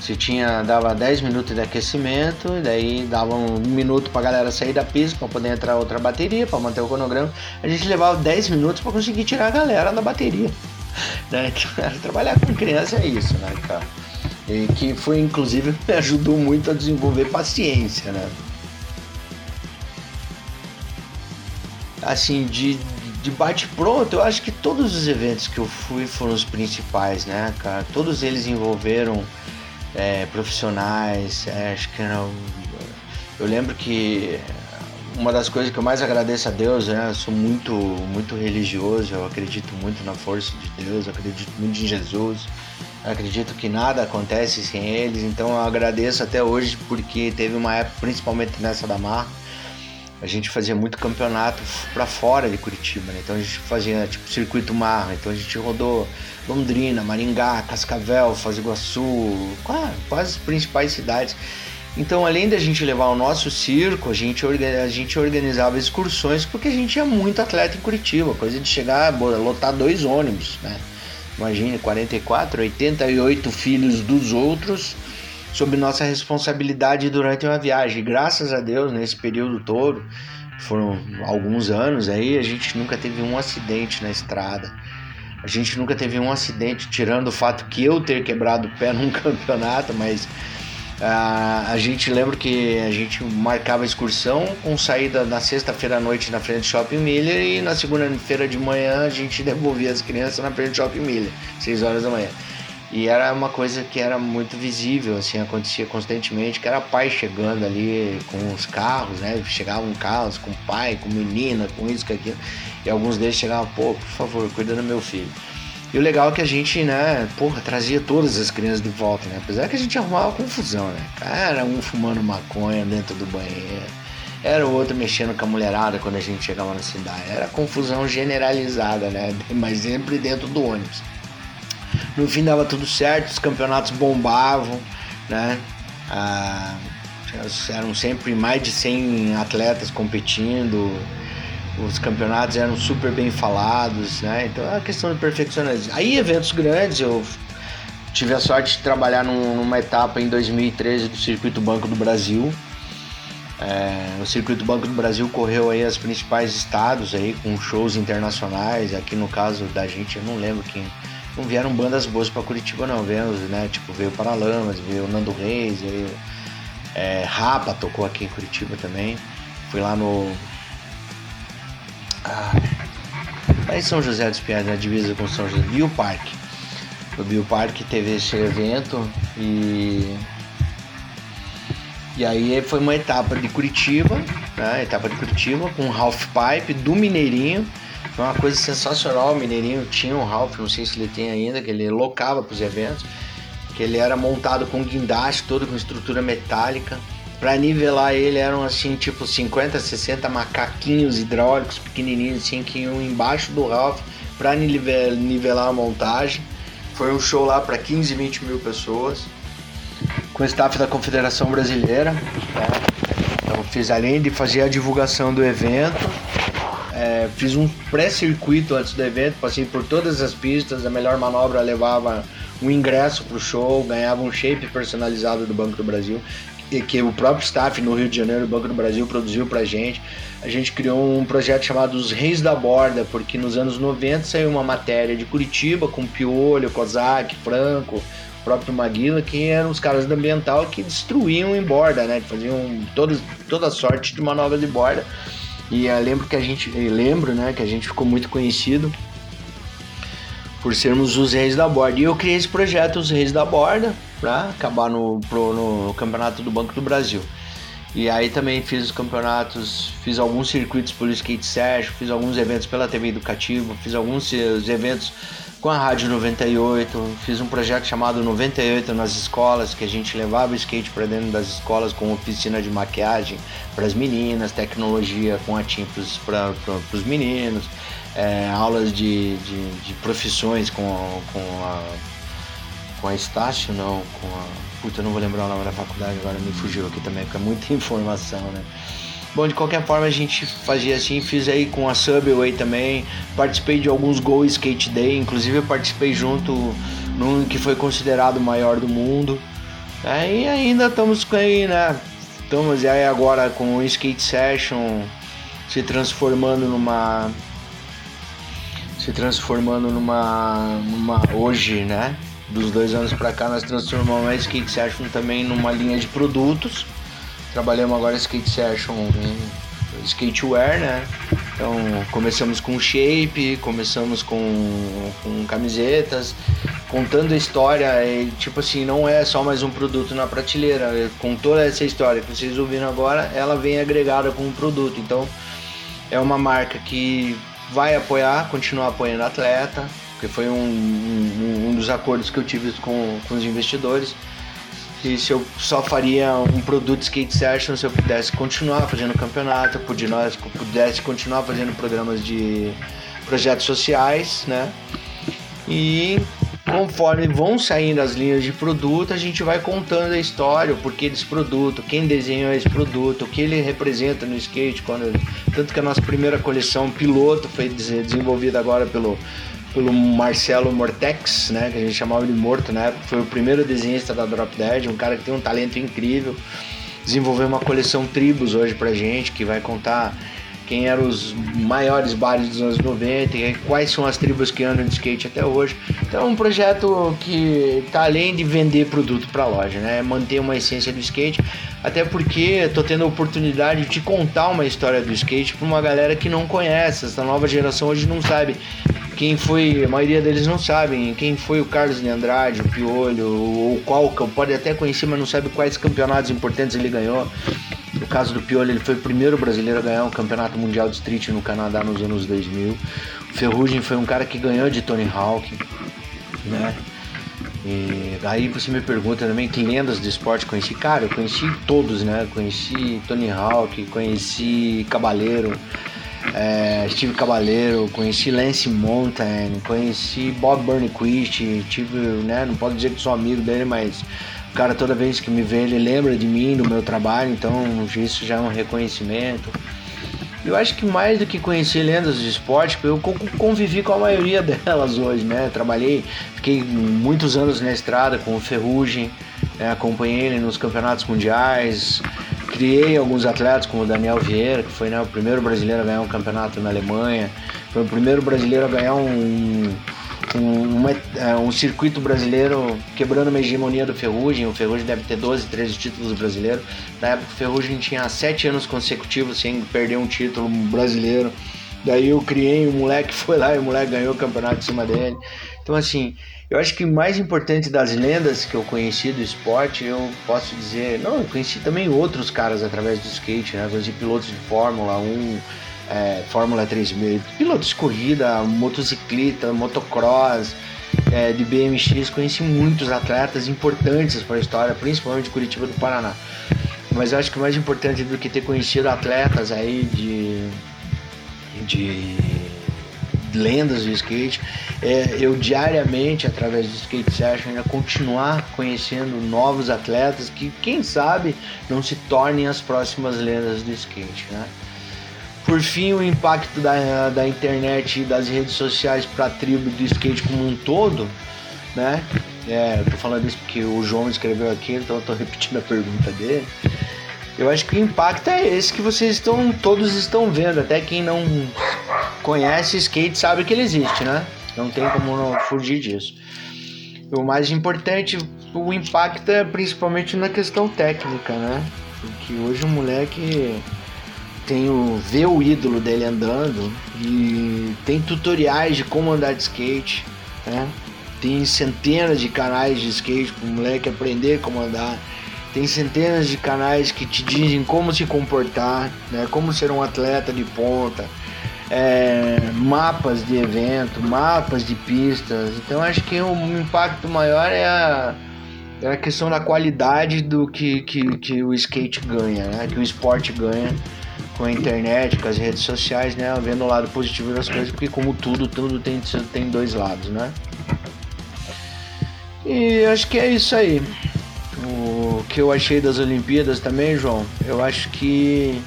se tinha, dava 10 minutos de aquecimento, e daí dava um minuto pra galera sair da pista pra poder entrar outra bateria, pra manter o cronograma. A gente levava 10 minutos para conseguir tirar a galera da bateria. Né? Trabalhar com criança é isso, né, cara? E que foi inclusive me ajudou muito a desenvolver paciência, né? Assim, de, de bate-pronto, eu acho que todos os eventos que eu fui foram os principais, né, cara? Todos eles envolveram é, profissionais, é, acho que era. Eu lembro que uma das coisas que eu mais agradeço a Deus, né? Eu sou muito, muito religioso, eu acredito muito na força de Deus, acredito muito em Jesus. Acredito que nada acontece sem eles, então eu agradeço até hoje porque teve uma época, principalmente nessa da Mar, a gente fazia muito campeonato para fora de Curitiba, né? Então a gente fazia tipo circuito mar, então a gente rodou Londrina, Maringá, Cascavel, Foz do Iguaçu, quase as principais cidades. Então, além da gente levar o nosso circo, a gente, a gente organizava excursões porque a gente tinha muito atleta em Curitiba, coisa de chegar, lotar dois ônibus, né? Imagine 44, 88 filhos dos outros sob nossa responsabilidade durante uma viagem. Graças a Deus, nesse período todo, foram alguns anos aí, a gente nunca teve um acidente na estrada. A gente nunca teve um acidente, tirando o fato que eu ter quebrado o pé num campeonato, mas ah, a gente lembra que a gente marcava excursão com saída na sexta-feira à noite na frente do Shopping Miller e na segunda-feira de manhã a gente devolvia as crianças na frente do Shopping Miller, 6 horas da manhã. E era uma coisa que era muito visível, assim, acontecia constantemente, que era pai chegando ali com os carros, né? Chegavam carros com pai, com menina, com isso, com aquilo. E alguns deles chegavam, pô, por favor, cuida do meu filho. E o legal é que a gente, né, porra, trazia todas as crianças de volta, né? Apesar que a gente arrumava confusão, né? Cara, um fumando maconha dentro do banheiro. era o outro mexendo com a mulherada quando a gente chegava na cidade. Era confusão generalizada, né? Mas sempre dentro do ônibus. No fim dava tudo certo, os campeonatos bombavam, né? Ah, eram sempre mais de 100 atletas competindo, os campeonatos eram super bem falados, né? Então é uma questão de perfeccionismo. Aí eventos grandes, eu tive a sorte de trabalhar num, numa etapa em 2013 do Circuito Banco do Brasil. É, o Circuito Banco do Brasil correu aí as principais estados aí com shows internacionais. Aqui no caso da gente, eu não lembro quem. Não vieram bandas boas para Curitiba não, veio, né? Tipo, veio Paralamas, veio Nando Reis, veio é, Rapa tocou aqui em Curitiba também. Fui lá no ah, aí São José dos Pinhais, na divisa com São José, Bio Park. O Bio Park teve esse evento e e aí foi uma etapa de Curitiba, né? Etapa de Curitiba com Half Pipe do Mineirinho. Foi uma coisa sensacional. O Mineirinho tinha um Half, não sei se ele tem ainda, que ele locava para os eventos. Que ele era montado com guindaste, todo com estrutura metálica. Para nivelar ele eram assim, tipo 50, 60 macaquinhos hidráulicos pequenininhos assim que iam embaixo do Ralph para nivelar a montagem. Foi um show lá para 15, 20 mil pessoas com o staff da Confederação Brasileira. Né? Então fiz além de fazer a divulgação do evento, é, fiz um pré-circuito antes do evento, passei por todas as pistas, a melhor manobra levava um ingresso para o show, ganhava um shape personalizado do Banco do Brasil que o próprio staff no Rio de Janeiro, o Banco do Brasil, produziu pra gente. A gente criou um projeto chamado Os Reis da Borda, porque nos anos 90 saiu uma matéria de Curitiba com Piolho, Kozak, Franco, o próprio Maguila, que eram os caras do ambiental que destruíam em borda, né? Faziam todo, toda sorte de manobras de borda. E eu lembro que a gente, lembro, né, que a gente ficou muito conhecido por sermos os reis da borda. E eu criei esse projeto, os reis da borda, para acabar no, pro, no campeonato do Banco do Brasil. E aí também fiz os campeonatos, fiz alguns circuitos pelo Skate Sérgio, fiz alguns eventos pela TV Educativa, fiz alguns eventos com a Rádio 98, fiz um projeto chamado 98 nas escolas, que a gente levava o skate para dentro das escolas com oficina de maquiagem para as meninas, tecnologia com a tinta para os meninos, é, aulas de, de, de, profissões com, com a com a Estácio, não, com a. Puta, eu não vou lembrar o nome da faculdade, agora me fugiu aqui também, porque é muita informação, né? Bom, de qualquer forma a gente fazia assim, fiz aí com a Subway também, participei de alguns Go Skate Day, inclusive eu participei junto num que foi considerado o maior do mundo. Aí ainda estamos aí, né? Estamos aí agora com o Skate Session se transformando numa se transformando numa numa hoje, né? Dos dois anos para cá nós transformamos a Skate Session também numa linha de produtos. Trabalhamos agora a Skate Session em skatewear, né? Então começamos com shape, começamos com, com camisetas, contando a história, e, tipo assim, não é só mais um produto na prateleira, com toda essa história que vocês ouviram agora, ela vem agregada com um produto. Então é uma marca que vai apoiar, continuar apoiando atleta, porque foi um, um, um dos acordos que eu tive com, com os investidores. E se eu só faria um produto skate session se eu pudesse continuar fazendo campeonato, nós pudesse continuar fazendo programas de projetos sociais, né? E conforme vão saindo as linhas de produto, a gente vai contando a história, o porquê desse produto, quem desenhou esse produto, o que ele representa no skate. Quando, tanto que a nossa primeira coleção piloto foi desenvolvida agora pelo pelo Marcelo Mortex, né, que a gente chamava de Morto na época, foi o primeiro desenhista da Drop Dead, um cara que tem um talento incrível. Desenvolveu uma coleção Tribos hoje pra gente, que vai contar quem eram os maiores bares dos anos 90 e quais são as tribos que andam de skate até hoje. Então é um projeto que tá além de vender produto para loja, né? É manter uma essência do skate, até porque tô tendo a oportunidade de contar uma história do skate para uma galera que não conhece, essa nova geração hoje não sabe quem foi, a maioria deles não sabem quem foi o Carlos de Andrade, o Piolho, ou qual, pode até conhecer, mas não sabe quais campeonatos importantes ele ganhou. No caso do Piolho, ele foi o primeiro brasileiro a ganhar um campeonato mundial de street no Canadá nos anos 2000. O Ferrugem foi um cara que ganhou de Tony Hawk, né? E aí você me pergunta também que lendas do esporte conheci. Cara, eu conheci todos, né? Conheci Tony Hawk, conheci Cabaleiro, é, Steve Cabaleiro, conheci Lance Mountain, conheci Bob Burnquist, tive, né? Não posso dizer que sou amigo dele, mas o cara toda vez que me vê ele lembra de mim, do meu trabalho, então isso já é um reconhecimento. Eu acho que mais do que conhecer lendas de esporte, eu convivi com a maioria delas hoje, né? Trabalhei, fiquei muitos anos na estrada com o Ferrugem, né? acompanhei ele nos campeonatos mundiais, criei alguns atletas como o Daniel Vieira, que foi né, o primeiro brasileiro a ganhar um campeonato na Alemanha, foi o primeiro brasileiro a ganhar um, um, é, um circuito brasileiro quebrando uma hegemonia do Ferrugem. O Ferrugem deve ter 12, 13 títulos brasileiros. Na época, o Ferrugem tinha 7 anos consecutivos sem perder um título brasileiro. Daí eu criei um moleque, foi lá e o moleque ganhou o campeonato em cima dele. Então, assim, eu acho que o mais importante das lendas que eu conheci do esporte, eu posso dizer. Não, eu conheci também outros caras através do skate, né? Conheci pilotos de Fórmula 1 é, Fórmula 3000, pilotos de corrida, motociclista, motocross, é, de BMX, conheci muitos atletas importantes para a história, principalmente de Curitiba do Paraná. Mas eu acho que o mais importante do que ter conhecido atletas aí de, de lendas do skate é eu diariamente, através do Skate Session, ainda continuar conhecendo novos atletas que, quem sabe, não se tornem as próximas lendas do skate, né? Por fim, o impacto da, da internet e das redes sociais para a tribo do skate como um todo, né? É, eu tô falando isso porque o João escreveu aqui, então eu tô repetindo a pergunta dele. Eu acho que o impacto é esse que vocês estão, todos estão vendo. Até quem não conhece skate sabe que ele existe, né? Não tem como não fugir disso. O mais importante, o impacto é principalmente na questão técnica, né? Porque hoje o moleque tem o ver o ídolo dele andando e tem tutoriais de como andar de skate, né? Tem centenas de canais de skate para o moleque aprender como andar. Tem centenas de canais que te dizem como se comportar, né? Como ser um atleta de ponta. É, mapas de evento, mapas de pistas. Então acho que o impacto maior é a, é a questão da qualidade do que, que, que o skate ganha, né? Que o esporte ganha com a internet, com as redes sociais, né? Vendo o lado positivo das coisas, porque como tudo, tudo tem, tem dois lados, né? E acho que é isso aí. O que eu achei das Olimpíadas também, João, eu acho que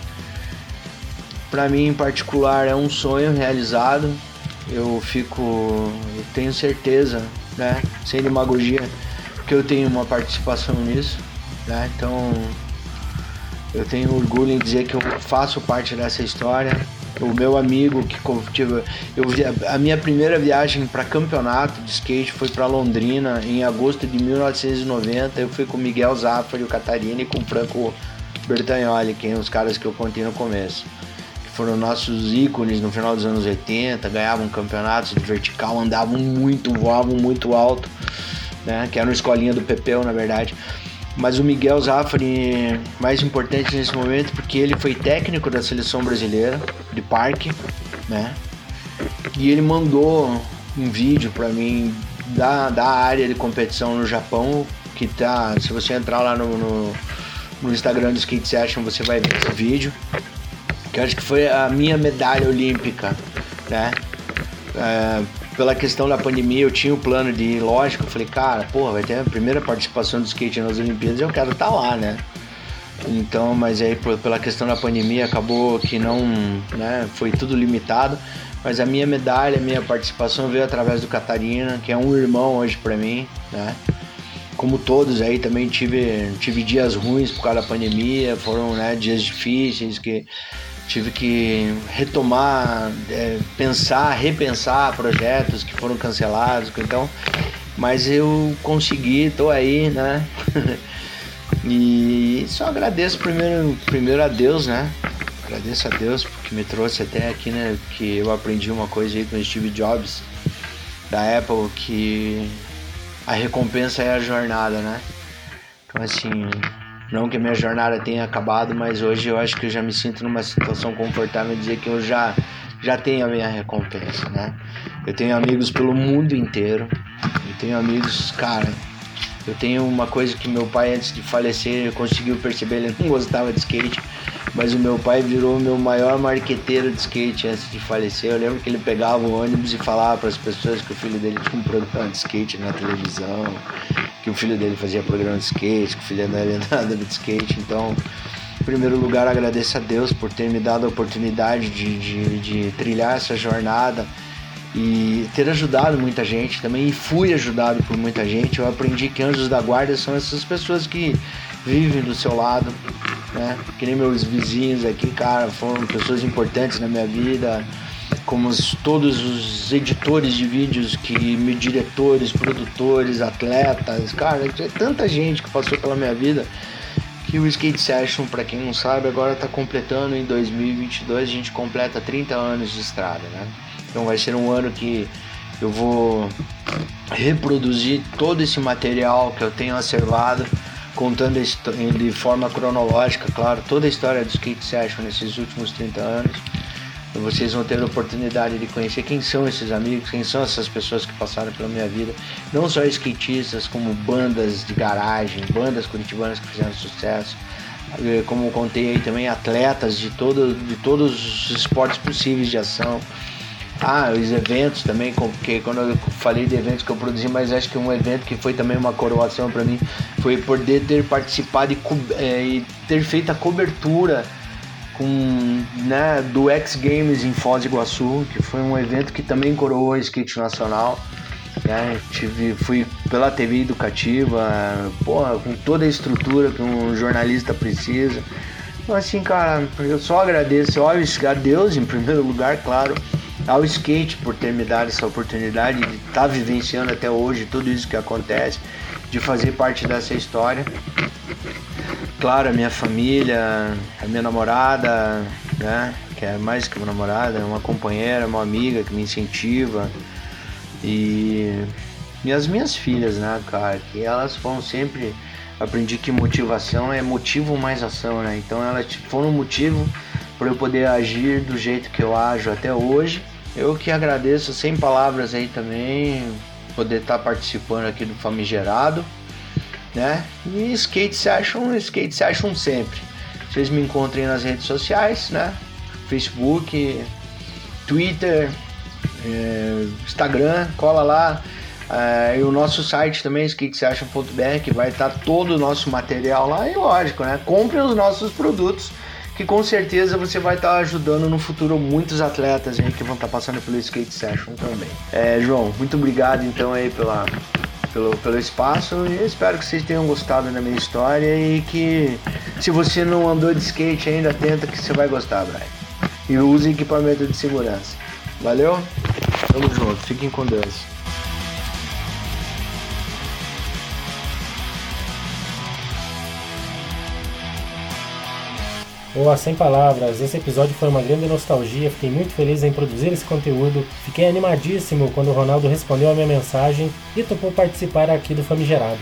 para mim em particular é um sonho realizado. Eu fico, eu tenho certeza, né, sem demagogia, que eu tenho uma participação nisso, né? Então eu tenho orgulho em dizer que eu faço parte dessa história. O meu amigo que tive, eu a minha primeira viagem para campeonato de skate foi para Londrina em agosto de 1990. Eu fui com Miguel Zafari, o Catarina e com o Franco Bertagnoli, que são os caras que eu contei no começo. Foram nossos ícones no final dos anos 80, ganhavam campeonatos de vertical, andavam muito, voavam muito alto, né? Que era uma escolinha do Pepeu, na verdade. Mas o Miguel Zafari mais importante nesse momento porque ele foi técnico da seleção brasileira de parque, né? E ele mandou um vídeo para mim da, da área de competição no Japão, que tá, se você entrar lá no, no, no Instagram do Skate Session, você vai ver esse vídeo. Que acho que foi a minha medalha olímpica, né? É, pela questão da pandemia, eu tinha o plano de ir, lógico, eu falei, cara, porra, vai ter a primeira participação do skate nas Olimpíadas, eu quero estar tá lá, né? Então, mas aí pela questão da pandemia acabou que não, né, foi tudo limitado, mas a minha medalha, a minha participação veio através do Catarina, que é um irmão hoje para mim, né? Como todos aí também tive tive dias ruins por causa da pandemia, foram, né, dias difíceis que tive que retomar, é, pensar, repensar projetos que foram cancelados, então, mas eu consegui, tô aí, né? e só agradeço primeiro, primeiro a Deus, né? Agradeço a Deus porque me trouxe até aqui, né? Que eu aprendi uma coisa aí com o Steve Jobs da Apple que a recompensa é a jornada, né? Então assim, não que a minha jornada tenha acabado, mas hoje eu acho que eu já me sinto numa situação confortável de dizer que eu já, já tenho a minha recompensa, né? Eu tenho amigos pelo mundo inteiro, Eu tenho amigos, cara. Eu tenho uma coisa que meu pai, antes de falecer, conseguiu perceber, ele não gostava de skate, mas o meu pai virou o meu maior marqueteiro de skate antes de falecer. Eu lembro que ele pegava o ônibus e falava para as pessoas que o filho dele tinha um programa de skate na televisão, que o filho dele fazia programa de skate, que o filho dele andava de skate. Então, em primeiro lugar, agradeço a Deus por ter me dado a oportunidade de, de, de trilhar essa jornada e ter ajudado muita gente também e fui ajudado por muita gente. Eu aprendi que anjos da guarda são essas pessoas que vivem do seu lado, né? Que nem meus vizinhos aqui, cara, foram pessoas importantes na minha vida, como os, todos os editores de vídeos que me diretores, produtores, atletas, cara, é tanta gente que passou pela minha vida que o Skate Session, para quem não sabe, agora está completando em 2022, a gente completa 30 anos de estrada, né? Então vai ser um ano que eu vou reproduzir todo esse material que eu tenho acervado, contando de forma cronológica, claro, toda a história do Skate Session nesses últimos 30 anos. Vocês vão ter a oportunidade de conhecer quem são esses amigos, quem são essas pessoas que passaram pela minha vida. Não só skatistas, como bandas de garagem, bandas curitibanas que fizeram sucesso. Como contei aí também, atletas de, todo, de todos os esportes possíveis de ação ah, os eventos também, porque quando eu falei de eventos que eu produzi, mas acho que um evento que foi também uma coroação para mim foi poder ter participado e, é, e, ter feito a cobertura com, né, do X Games em Foz do Iguaçu, que foi um evento que também coroou a skate nacional. Né? Tive, fui pela TV educativa, porra, com toda a estrutura que um jornalista precisa. Então, assim, cara, eu só agradeço, óbvio, a Deus em primeiro lugar, claro ao skate por ter me dado essa oportunidade de estar tá vivenciando até hoje tudo isso que acontece, de fazer parte dessa história. Claro, a minha família, a minha namorada, né, que é mais que uma namorada, é uma companheira, uma amiga que me incentiva. E, e as minhas filhas, né, cara, que elas foram sempre aprendi que motivação é motivo mais ação, né? Então elas foram um motivo para eu poder agir do jeito que eu ajo até hoje eu que agradeço sem palavras aí também, poder estar tá participando aqui do Famigerado, né? E Skate Session, Skate Session sempre. Vocês me encontrem nas redes sociais, né? Facebook, Twitter, é, Instagram, cola lá. É, e o nosso site também, skatesession.br, que vai estar tá todo o nosso material lá. E lógico, né? Comprem os nossos produtos que com certeza você vai estar tá ajudando no futuro muitos atletas aí que vão estar tá passando pelo Skate Session também. É, João, muito obrigado então aí pela, pelo, pelo espaço e espero que vocês tenham gostado da minha história e que se você não andou de skate ainda, tenta que você vai gostar, Brian. E use equipamento de segurança. Valeu? Tamo junto, fiquem com Deus. Boa, sem palavras, esse episódio foi uma grande nostalgia, fiquei muito feliz em produzir esse conteúdo, fiquei animadíssimo quando o Ronaldo respondeu a minha mensagem e topou participar aqui do Famigerado.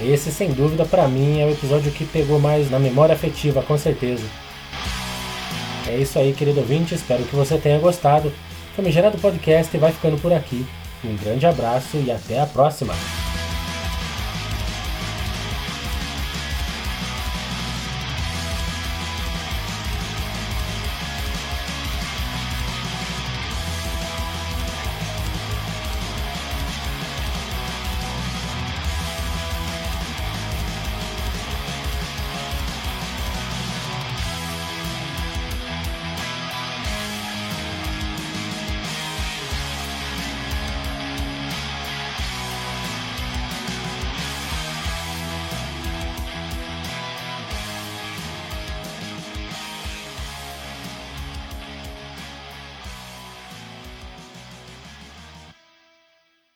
Esse, sem dúvida, para mim é o episódio que pegou mais na memória afetiva, com certeza. É isso aí, querido ouvinte, espero que você tenha gostado. Famigerado Podcast vai ficando por aqui. Um grande abraço e até a próxima!